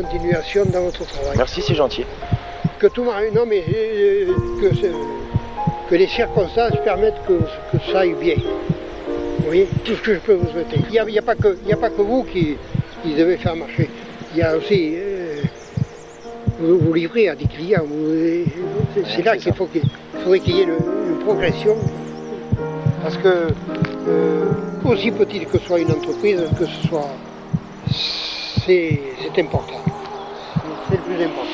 continuation dans votre travail. Merci, c'est gentil. Que tout non mais euh, que, les circonstances permettent que, que ça aille bien. Vous voyez, tout ce que je peux vous souhaiter. Il n'y a, a pas que il y a pas que vous qui, qui devez faire marcher. Il y a aussi euh, vous, vous livrez à des clients. vous- c'est là qu'il faut qu'il faudrait qu'il y ait une, une progression. Parce que euh, aussi petite que soit une entreprise, que ce soit c'est important. C'est le plus important.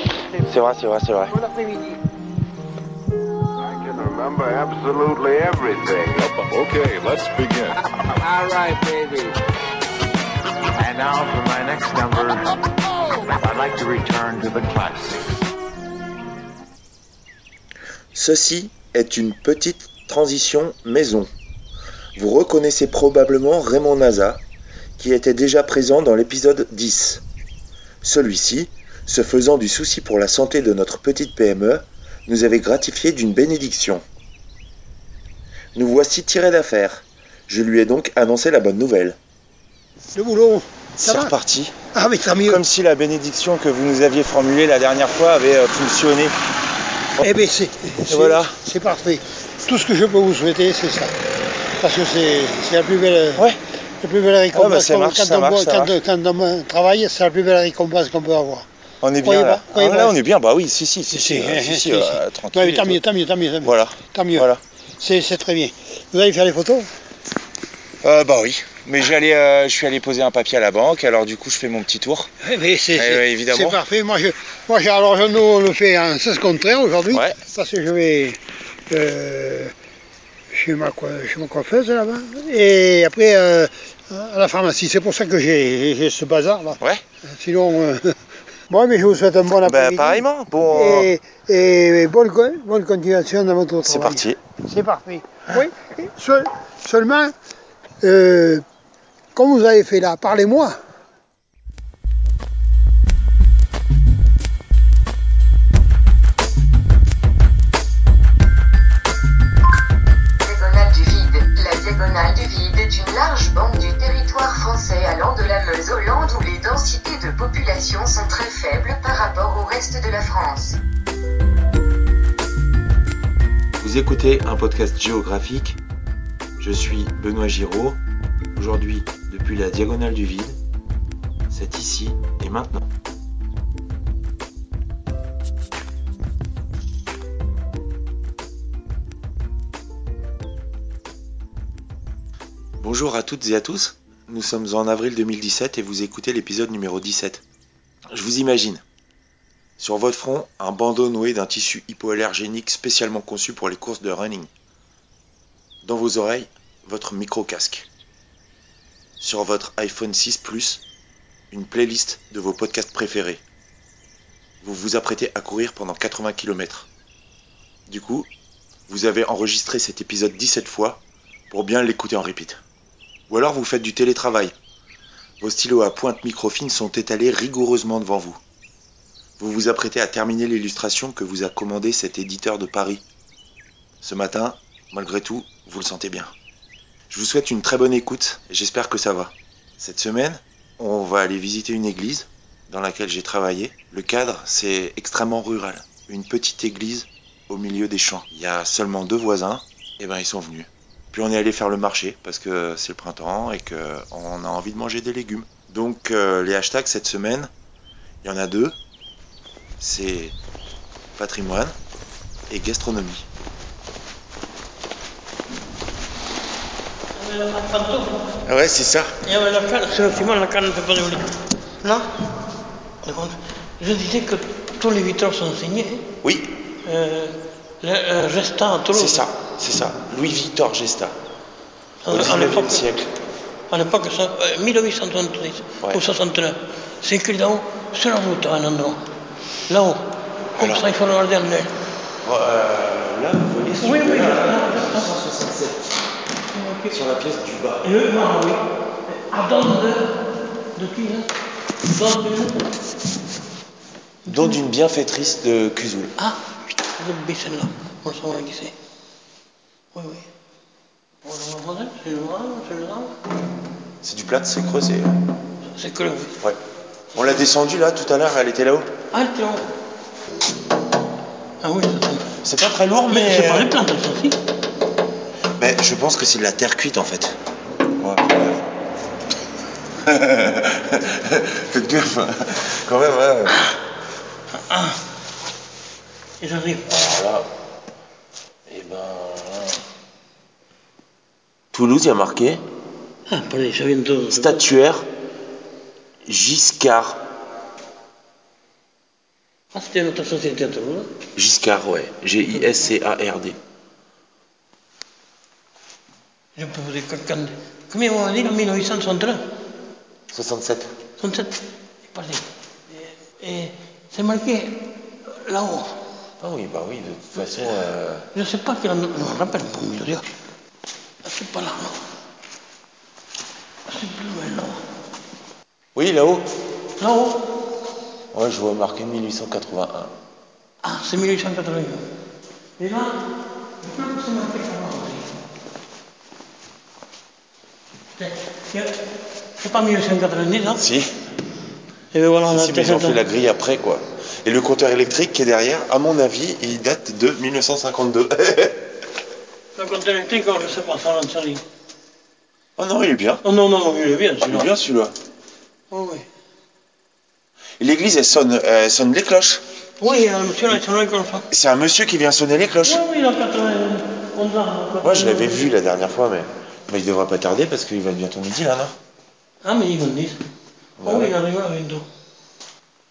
C'est vrai, c'est vrai, c'est vrai. Bon après-midi. I can remember absolutely everything. Okay, let's begin. All right, baby. And now for my next number, I'd like to return to the classics. Ceci est une petite transition maison. Vous reconnaissez probablement Raymond Naza, qui était déjà présent dans l'épisode 10. Celui-ci, se faisant du souci pour la santé de notre petite PME, nous avait gratifié d'une bénédiction. Nous voici tirés d'affaire. Je lui ai donc annoncé la bonne nouvelle. Le boulot, ça C'est va reparti. Ah mais tant mieux. Comme si la bénédiction que vous nous aviez formulée la dernière fois avait euh, fonctionné. Eh bien c'est c'est- voilà. c'est parfait. Tout ce que je peux vous souhaiter, c'est ça. Parce que c'est c'est la plus belle, Ouais. La plus belle récompense. bah, ça qu'on- marche, quand, ça on, marche, boit- ça quand, marche. quand on travaille, c'est la plus belle récompense qu'on peut avoir. On est bien là. pas, Ah, là, on est bien. Bah oui, si, si, si, Si, si, si, si, si, si, si. euh, tranquille. mais tant mieux, tant mieux, tant mieux, tant mieux. Voilà. Tant mieux. Voilà. C'est très bien. Vous allez faire les photos Euh, bah oui. Mais j'allais, euh, je suis allé poser un papier à la banque. Alors du coup, je fais mon petit tour. Eh bien, c'est Eh évidemment. c'est parfait. Moi, je, moi alors, je, nous, on le fait en sens contraire aujourd'hui. Ouais. Parce que je vais euh, chez, ma, chez ma coiffeuse là-bas. Et après, euh, à la pharmacie. C'est pour ça que j'ai ce bazar là. Ouais. Sinon, euh, bon, mais je vous souhaite un bon Bah après-midi. pareillement. Bon. Et, et bonne, bonne continuation dans votre travail. C'est parti. C'est parfait. Oui. Seul- seulement, euh, comme vous avez fait là, parlez-moi. La diagonale du vide est une large bande du territoire français allant de la Meuse Hollande où les densités de population sont très faibles par rapport au reste de la France. Vous écoutez un podcast géographique. Je suis Benoît Giraud. Aujourd'hui, depuis la diagonale du vide. C'est ici et maintenant. Bonjour à toutes et à tous. Nous sommes en avril 2017 et vous écoutez l'épisode numéro 17. Je vous imagine. Sur votre front, un bandeau noué d'un tissu hypoallergénique spécialement conçu pour les courses de running. Dans vos oreilles, votre micro-casque. Sur votre iPhone 6 Plus, une playlist de vos podcasts préférés. Vous vous apprêtez à courir pendant 80 km. Du coup, vous avez enregistré cet épisode 17 fois pour bien l'écouter en repeat. Ou alors vous faites du télétravail. Vos stylos à pointe microfine sont étalés rigoureusement devant vous. Vous vous apprêtez à terminer l'illustration que vous a commandé cet éditeur de Paris. Ce matin, malgré tout, vous le sentez bien. Je vous souhaite une très bonne écoute et j'espère que ça va. Cette semaine, on va aller visiter une église dans laquelle j'ai travaillé. Le cadre, c'est extrêmement rural. Une petite église au milieu des champs. Il y a seulement deux voisins, et ben ils sont venus. Puis on est allé faire le marché parce que c'est le printemps et qu'on a envie de manger des légumes. Donc euh, les hashtags cette semaine, il y en a deux. C'est patrimoine et gastronomie. Ah ouais, c'est ça. Et ouais, la canne, c'est effectivement la canne ne fait pas de Non. Je disais que tous les victoires sont signés. Oui, euh, Gesta à Toulouse. c'est ça, c'est ça. Louis-Victor Gesta, au À 19e l'époque, siècle. à l'époque, ça- euh, 1870 Ouais. ou 69. C'est écrit là-haut, sur la route, à un endroit. Là-haut. Comme Alors. ça, il faut regarder en l'air. Euh, là, vous voyez Oui, oui, là, là, là. 167, sur la pièce du bas. Et le non, oui. Donne de. De qui, là. Don d'une bienfaitrice de Cuzoul. Ah, le saura qui c'est. Oui, oui. C'est c'est. C'est du plat, c'est creusé. C'est que. Ouais. On l'a descendue là tout à l'heure, elle était là-haut. Ah, elle était là-haut. Ah oui, ça tombe. C'est pas très lourd, Mais c'est pas les plantes, elles sont aussi. Mais je pense que c'est de la terre cuite en fait. Ouais, Faites gaffe, hein. quand même. Hein. Ah. Et j'arrive. Voilà. Et ben. Toulouse, il y a marqué Ah, pareil, ça vient de... statuaire Giscard. Ah, c'était notre société à Toulouse. Giscard, ouais. G-I-S-C-A-R-D. Je peux vous dire que quand... Combien on a dit en 1861 67. 67 C'est passé. Et, et c'est marqué là-haut. Ah oui, bah oui, de toute façon. euh, Je ne sais pas quel endroit. Je me rappelle pas, me dire. Ah, C'est pas là, non. C'est plus loin, là. Oui, là-haut. Là-haut Ouais, je vois marqué 1881. Ah, c'est 1881. Et là, je crois que c'est marqué là-bas aussi. C'est- C'est pas 1890, hein Si, et voilà, ils ont fait la grille après, quoi. Et le compteur électrique qui est derrière, à mon avis, il date de 1952. le compteur électrique, je ne sais pas, ça l'en Oh ah non, il est bien. Oh non, non, non, il est bien celui-là. Il est bien celui-là. Oh oui. Et l'église, elle sonne, elle sonne les cloches. Oui, un monsieur là, sonne les cloches. Hein. C'est un monsieur qui vient sonner les cloches. Oui, oui, il a 91. Moi, je l'avais vu la dernière fois, mais, il devrait pas tarder parce qu'il va bientôt midi là, hein, non? Ah, mais ils vont 10. Ah voilà. Oh, il arrive à Vinto.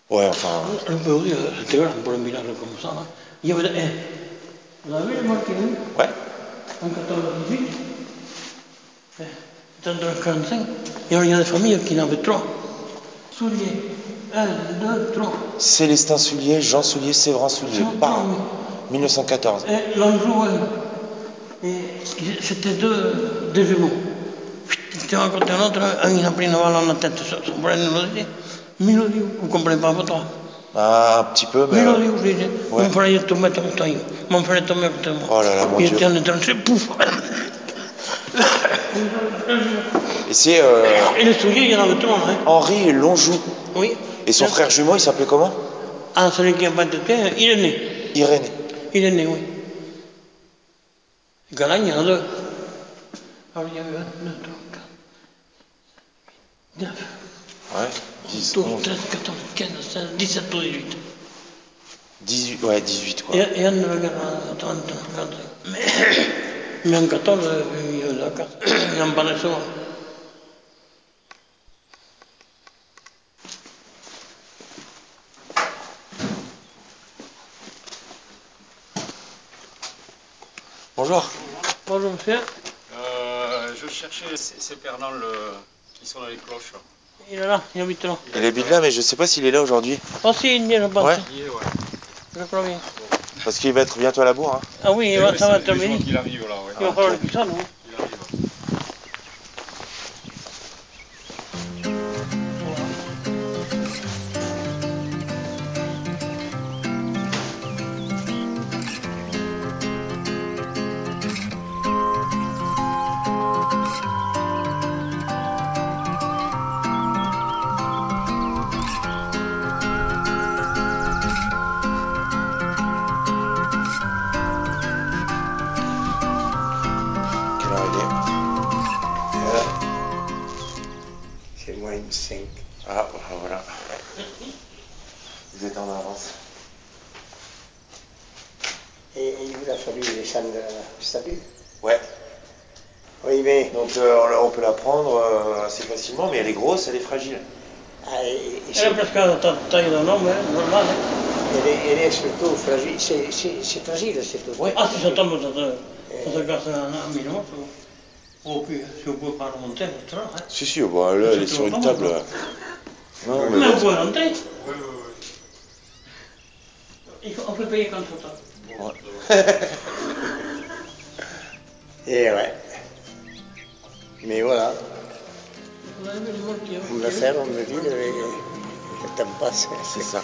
Ouais, enfin. Le petit, te veras, por mirarlo como estaba. Yo, eh, David Martínez. Ouais. Eh, en 14 eh, Tanto los. Y ahora ya de familia, quien avait trois. Soulier. Un, deux, trois. Célestin Soulier, Jean Soulier, Séverin Soulier. Par 1914. Et l'Anjou, c'était deux, deux jumeaux. Côté l'autre, un il a pris une balle dans la tête, son frère nous dit, Milodio, vous ne comprenez pas votre Ah, un petit peu, mais. Milodio, je dis, mon frère est tombé de moi. Mon frère est tombé de moi. Oh là là, mon il Dieu. était en étranger, pouf Et c'est euh, Et les souliers, il y en avait trois, hein Henri Lonjou. Oui. Et son frère jumeau, il s'appelait comment? Ah, celui qui n'a pas il est né. Irénée. Il est né, oui. Galagne, il y en a deux. Alors, il y avait un, deux, trois, quatre, neuf. Ouais. 10, 12, 11, 13, 14, 15, 16, 17 ou 18. 18, ouais, 18 quoi. Et, et Anne regarde à 30, 35. Mais, mais en 14, euh, il y a eu la carte. Il en parlait souvent. Bonjour. Bonjour monsieur. Je cherchais ces, euh, qui sont dans les cloches. Il est là, il habite là. Il habite là, mais je sais pas s'il est là aujourd'hui. Oh si, il est, je pense. Ouais. Il est, ouais. Je crois bien. Parce qu'il va être bientôt à la bourre. Hein. Ah oui, il va, ça va bien. qu'il arrive là, ouais. Il va falloir qu'il sonne, oui. Ouais. Oui, mais Donc euh, on peut la prendre euh, assez facilement, mais elle est grosse, elle est fragile. ah, Elle c'est- est presque la ta- taille d'un homme, hein, normal. hein. elle, est, surtout fragile. C'est fragile, c'est tout. Ah, si tombe, ça te, ça te casse un, puis, si vous pouvez pas remonter, c'est. Hein. Si, si, bah, là, elle est sur une table. euh. Non, mais bon. vous pouvez rentrer. Il faut, on peut payer quand on temps. Et ouais. Mais voilà, vu les morts qui on on me dit, le, le temps passe. C'est ça.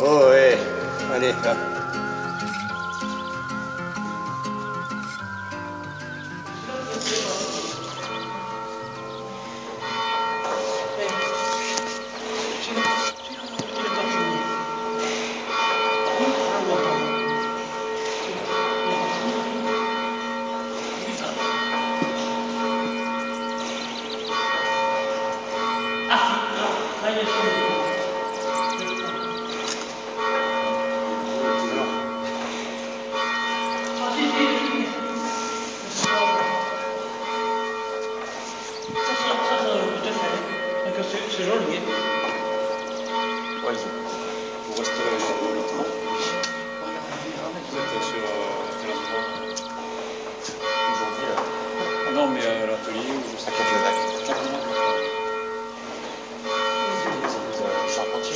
Oh ouais, allez,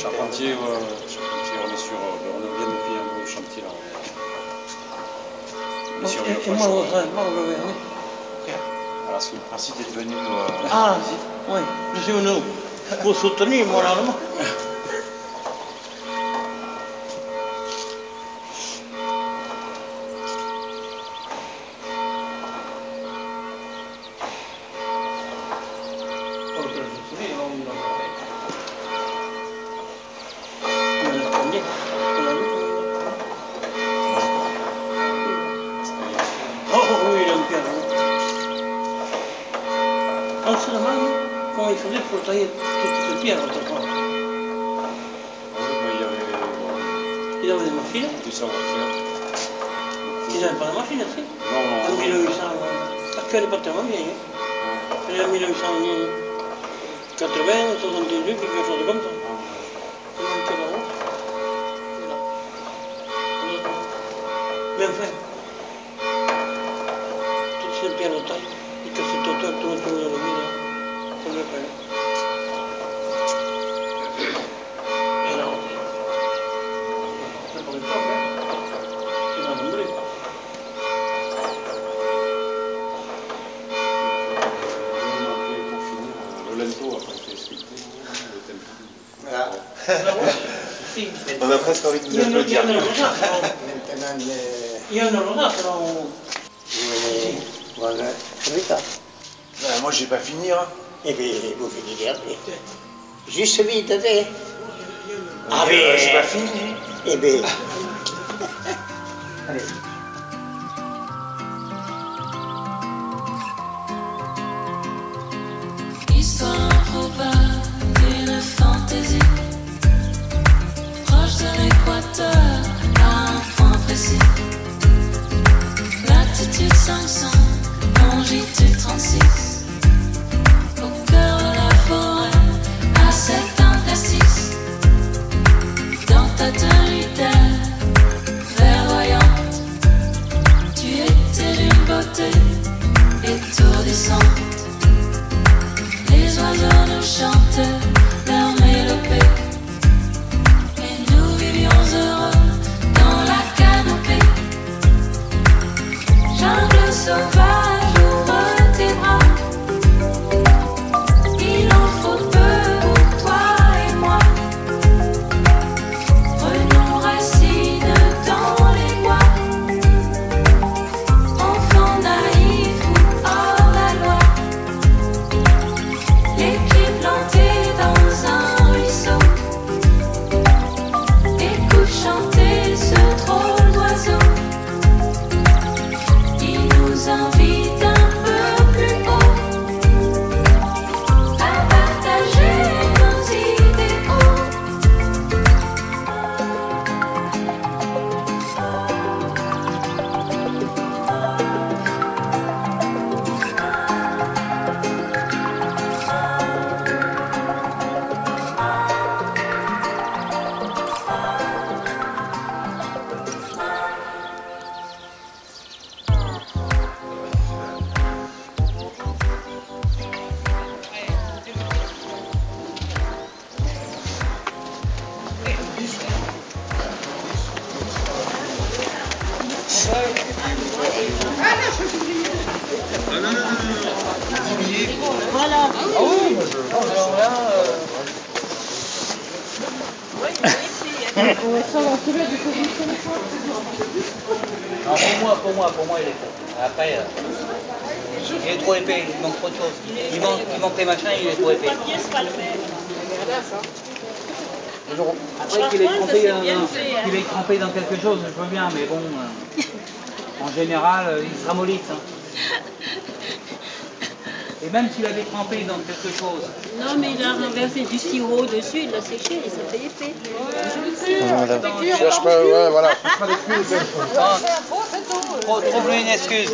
Charpentier, on est sur. Euh, on vient de un nouveau chantier là. Moi. Alors, parce le principe est devenu. Euh, ah, oui, c'est nous. Pour soutenir moralement. Aussi. Non, En non, 1800. euh, Parce qu'elle n'est pas tellement vieille. Hein. Elle est en 1980, 78, quelque chose comme ça. C'est. Mais enfin, toutes ces pierres de taille, et que cette hauteur tout autour de la ville, ça le presque envie de Il y nous en a- il y en a le rosace, non Maintenant, Il y en a voilà, c'est ça. Moi, j'ai pas fini. Hein. Et bien, vous finissez après. Juste vite, hein. Ah, mais- j'ai pas fini. Eh bien. Allez. il il est trop épais. Après qu'il est, trempé, euh, qu'il est dans quelque chose, je veux bien, mais bon, euh, en général, euh, il se ramollisse. hein. Et même s'il avait trempé dans quelque chose, Non, mais il a renversé du sirop dessus, il l'a séché et ça fait épais. Je cherche pas, ouais, voilà. trop, trouve-lui une excuse.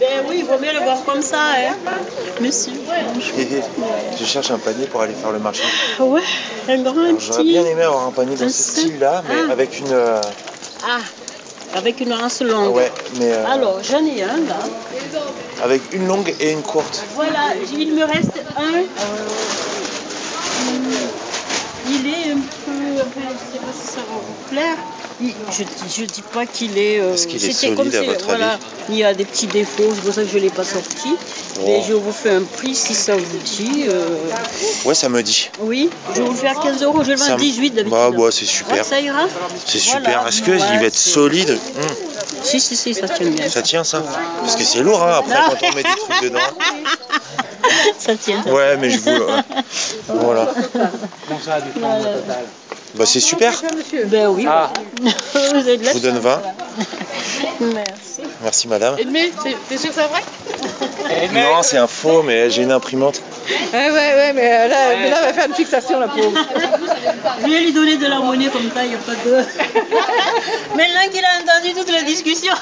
Ben oui, il vaut mieux le voir comme ça, hein. Monsieur. Je cherche un panier pour aller faire le marché. Ouais, un grand Alors, J'aurais petit. bien aimé avoir un panier dans Un ce seul. style-là, mais Ah. avec une. euh, Ah, avec une anse longue. Ouais, mais euh, Alors, j'en ai un là. avec une longue et une courte. Voilà, il me reste un. Je sais pas si ça va vous plaire. Je dis, je dis pas qu'il est. euh, Est-ce qu'il est c'était comme solide, à votre voilà, avis Il y a des petits défauts, c'est pour ça que je ne l'ai pas sorti. Mais Oh. je vous fais un prix si ça vous dit. euh, Ouais, ça me dit. Oui, je vais vous le faire 15 euros, je le vends à me- 18 d'habitude. Bah, bah, c'est Ouais, super. ça ira C'est Voilà. super. Est-ce qu'il Ouais, va être solide Hum, Si, si, si, ça tient bien. Ça tient ça Parce que c'est lourd hein, après Non. quand on met des trucs dedans. ça tient. Ouais, mais je vous. euh, Voilà. Bah, c'est super. Ben oui. Ah. vous êtes Je vous donne 20. Merci. Merci madame. Edmé, c'est- t'es sûr que c'est vrai Non, c'est un faux, mais j'ai une imprimante. Ouais, ouais, ouais, mais euh, là, mais là, elle va faire une fixation, la pauvre. Je vais lui donner de la monnaie comme ça, il n'y a pas de. Maintenant qu'il a entendu toute la discussion.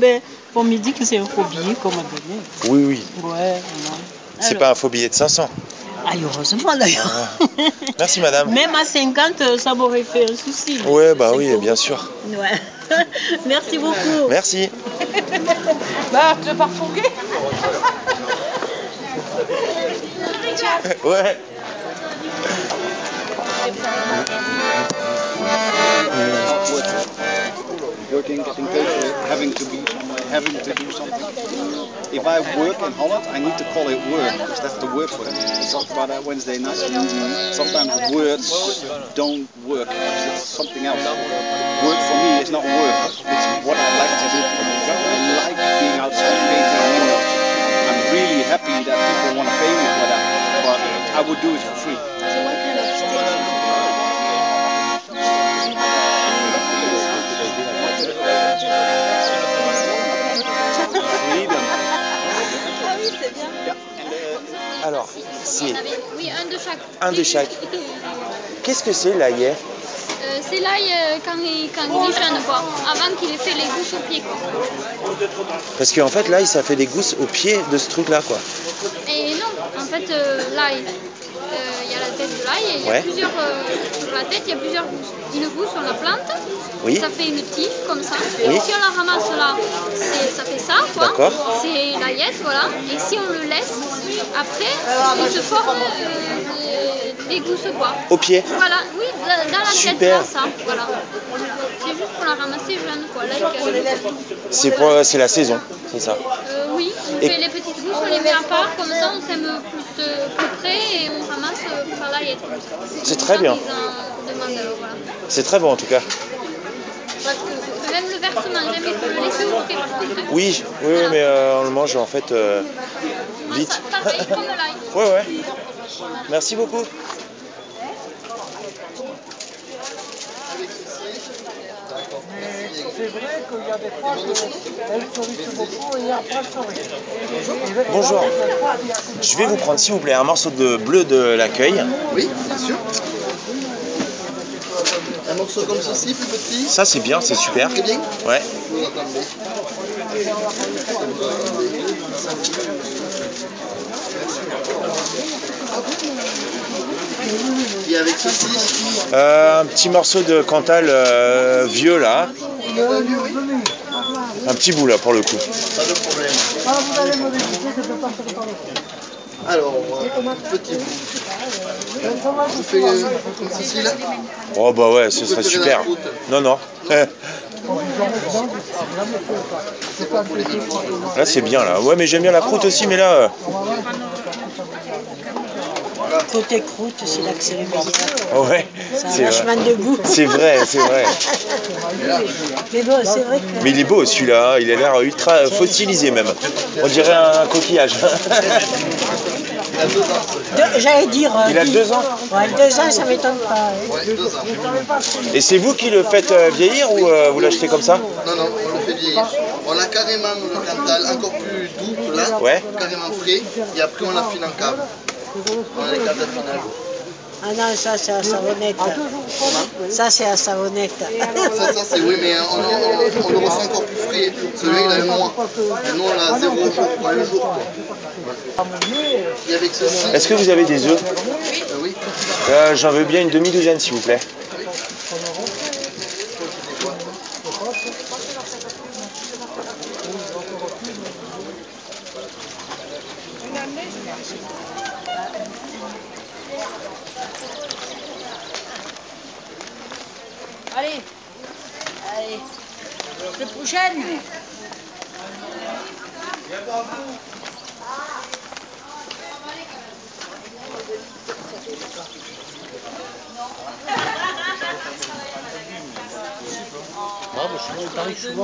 ben, on me dit que c'est un faux billet qu'on m'a donné. Oui, oui. Ouais, non. C'est pas un faux billet de 500. Ah, heureusement d'ailleurs. Merci madame. Même à 50, euh, ça m'aurait fait un souci. Ouais, bah oui, bien sûr. Ouais. Merci beaucoup. Merci. Bah, tu veux pas refourguer? Ouais. working, getting paid, having to be somewhere, having to do something. If I work in Holland, I need to call it work because that's the word for it. We talked about that Wednesday night. Sometimes words don't work it's something else. Work for me is not work. It's what I like to do. I like being outside painting windows. I'm really happy that people want to pay me for that, but I would do it for free. Alors, c'est Oui, un de chaque. un de chaque. Qu'est-ce que c'est l'aillet Euh, c'est l'ail euh, quand, il, quand il est jeune, quoi. Avant qu'il ait fait les gousses au pied, quoi. Parce qu'en fait, l'ail, ça fait des gousses au pied de ce truc-là, quoi. Et non, en fait, euh, l'ail, il y a la tête de l'ail et il y a Ouais. plusieurs. sur la tête, il y a plusieurs gousses. Une gousse, on la plante. Oui. Ça fait une tige comme ça. Oui. Si on la ramasse là, c'est- ça fait ça, quoi. D'accord. C'est l'aillette, voilà. Et si on le laisse, après, il se forme euh, des, gousses, quoi. Au pied Voilà, oui, dans la tête, Super. là, ça, voilà. C'est juste pour la ramasser jeune, quoi. Là, il C'est pour, c'est la saison, c'est ça. euh, oui, on Et- fait les petites gousses, on les met à part, comme ça on sème plus, euh, plus près et on ramasse euh, pour faire l'aillette. C'est très bien. Euh. C'est très bon en tout cas. Parce que même le versement, jamais il faut le laisser hein. Oui, oui, oui, mais euh, on le mange en fait euh, vite. Pareil comme l'ail. Ouais, ouais. Merci beaucoup. C'est vrai qu'il y a des fois qu'elle sourit beaucoup et après sourit. Bonjour. Je vais vous prendre, s'il vous plaît, un morceau de bleu de l'accueil. Oui, bien sûr. Un morceau comme ceci, plus petit. Ça, c'est bien, c'est super. Très bien. Ouais. Et avec ceci, Euh, un petit morceau de Cantal euh, vieux là. Un petit bout là pour le coup. pas de problème. Ah. Alors, petit bout. Vous faites comme ceci là Oh bah ouais, ce serait super. Non, non. Là c'est bien là. Ouais mais j'aime bien la croûte aussi mais là... euh, Côté croûte, c'est là que c'est le meilleur. ouais, c'est vrai. de goût. C'est vrai, c'est vrai. Mais bon, c'est vrai que. Mais il est beau celui-là, hein. il a l'air ultra fossilisé même. On dirait un coquillage. Deux- J'allais dire. euh, Il a deux ans Ouais, deux ans, ça m'étonne pas. hein. Ouais, deux ans. Et c'est vous qui le faites euh, vieillir ou euh, vous l'achetez comme ça? Non, non, on le fait vieillir. On a carrément le Cantal encore plus doux que là, Ouais. carrément frais, et après on l'affine en cave. On a les caves d'affinage. Ah non, ça c'est à savonnette. Ça c'est à savonnette. Ça, ça c'est oui, mais on, on- on le ressent encore plus frais. Celui-là il a un mois. Nous on l'a zéro jour, pour un jour. Est-ce que vous avez des œufs? Euh, Oui. Euh, J'en veux bien une demi-douzaine s'il vous plaît. Allez. Allez. La prochaine.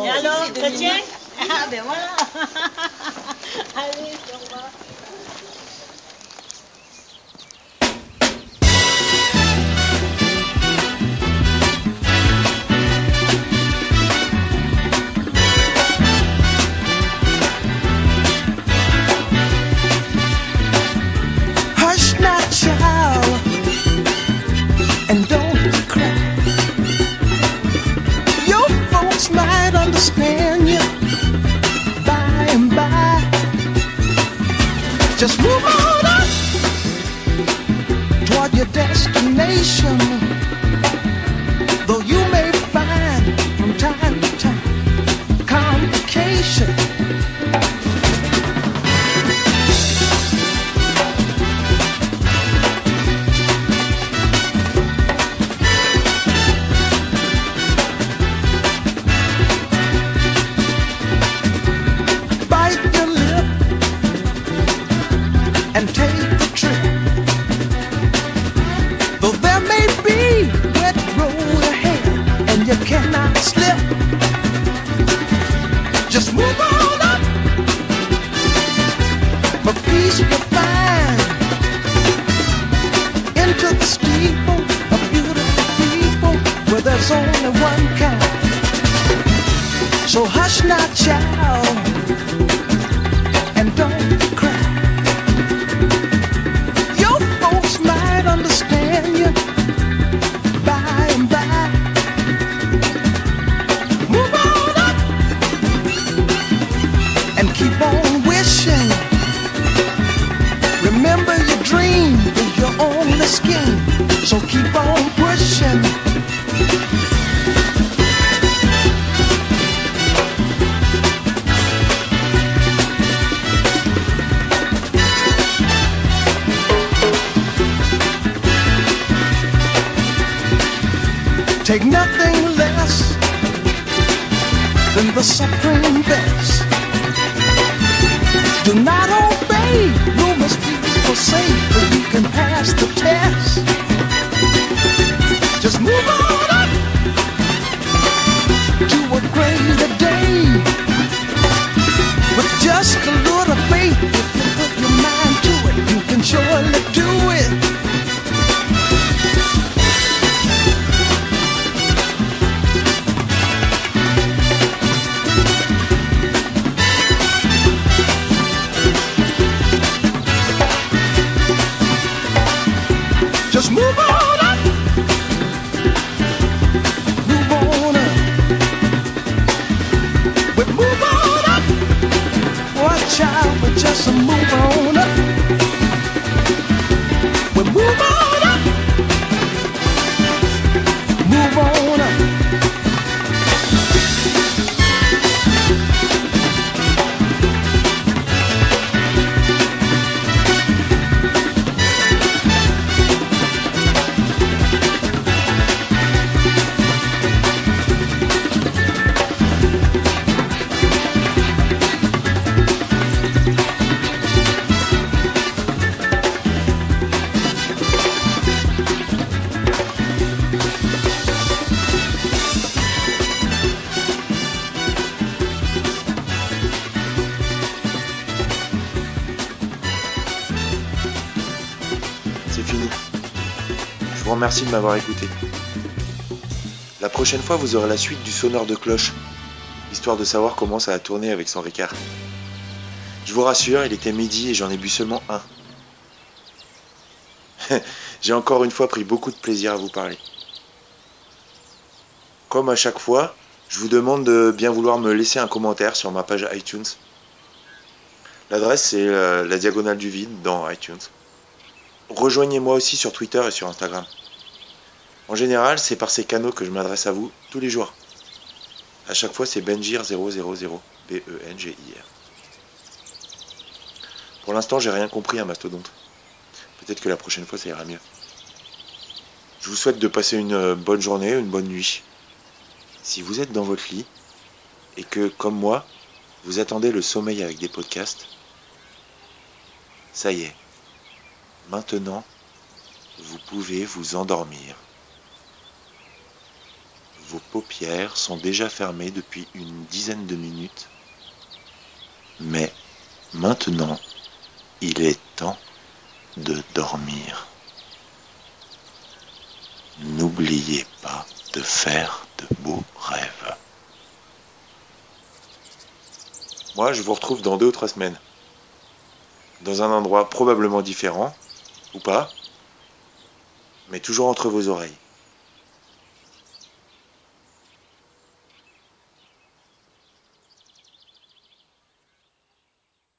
Et alors, tient Ah ben voilà Allez, Just move on up toward your destination. There's only one kind. So hush not, child and don't cry. Your folks might understand you by and by. Move on up and keep on wishing. Remember your dream is your only scheme, so keep on Take nothing less than the supreme best. Do not obey rumors people say, but you can pass the test. Just move on up to a greater day with just a little move on Je vous remercie de m'avoir écouté. La prochaine fois, vous aurez la suite du sonneur de cloche, histoire de savoir comment ça a tourné avec son Ricard. Je vous rassure, il était midi et j'en ai bu seulement un. J'ai encore une fois pris beaucoup de plaisir à vous parler. Comme à chaque fois, je vous demande de bien vouloir me laisser un commentaire sur ma page iTunes. L'adresse c'est euh, la diagonale du vide dans iTunes. Rejoignez-moi aussi sur Twitter et sur Instagram. En général, c'est par ces canaux que je m'adresse à vous tous les jours. À chaque fois, c'est Benjir000, B-E-N-G-I-R. Pour l'instant, j'ai rien compris à Mastodonte. Peut-être que la prochaine fois, ça ira mieux. Je vous souhaite de passer une euh, bonne journée, une bonne nuit, Si vous êtes dans votre lit et que, comme moi, vous attendez le sommeil avec des podcasts, ça y est. Maintenant, vous pouvez vous endormir. Vos paupières sont déjà fermées depuis une dizaine de minutes. Mais maintenant, il est temps de dormir. N'oubliez pas de faire de beaux rêves. Moi, je vous retrouve dans deux ou trois semaines. Dans un endroit probablement différent, ou pas, mais toujours entre vos oreilles.